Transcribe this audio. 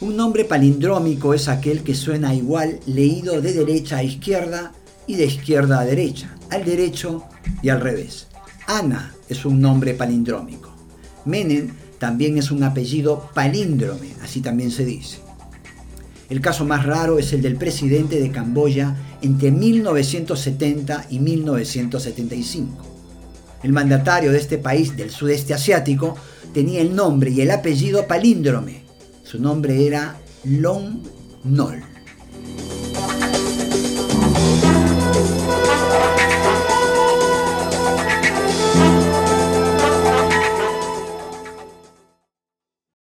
Un nombre palindrómico es aquel que suena igual leído de derecha a izquierda y de izquierda a derecha, al derecho y al revés. Ana es un nombre palindrómico. Menem también es un apellido palíndrome, así también se dice. El caso más raro es el del presidente de Camboya entre 1970 y 1975. El mandatario de este país del sudeste asiático tenía el nombre y el apellido palíndrome. Su nombre era Long Nol.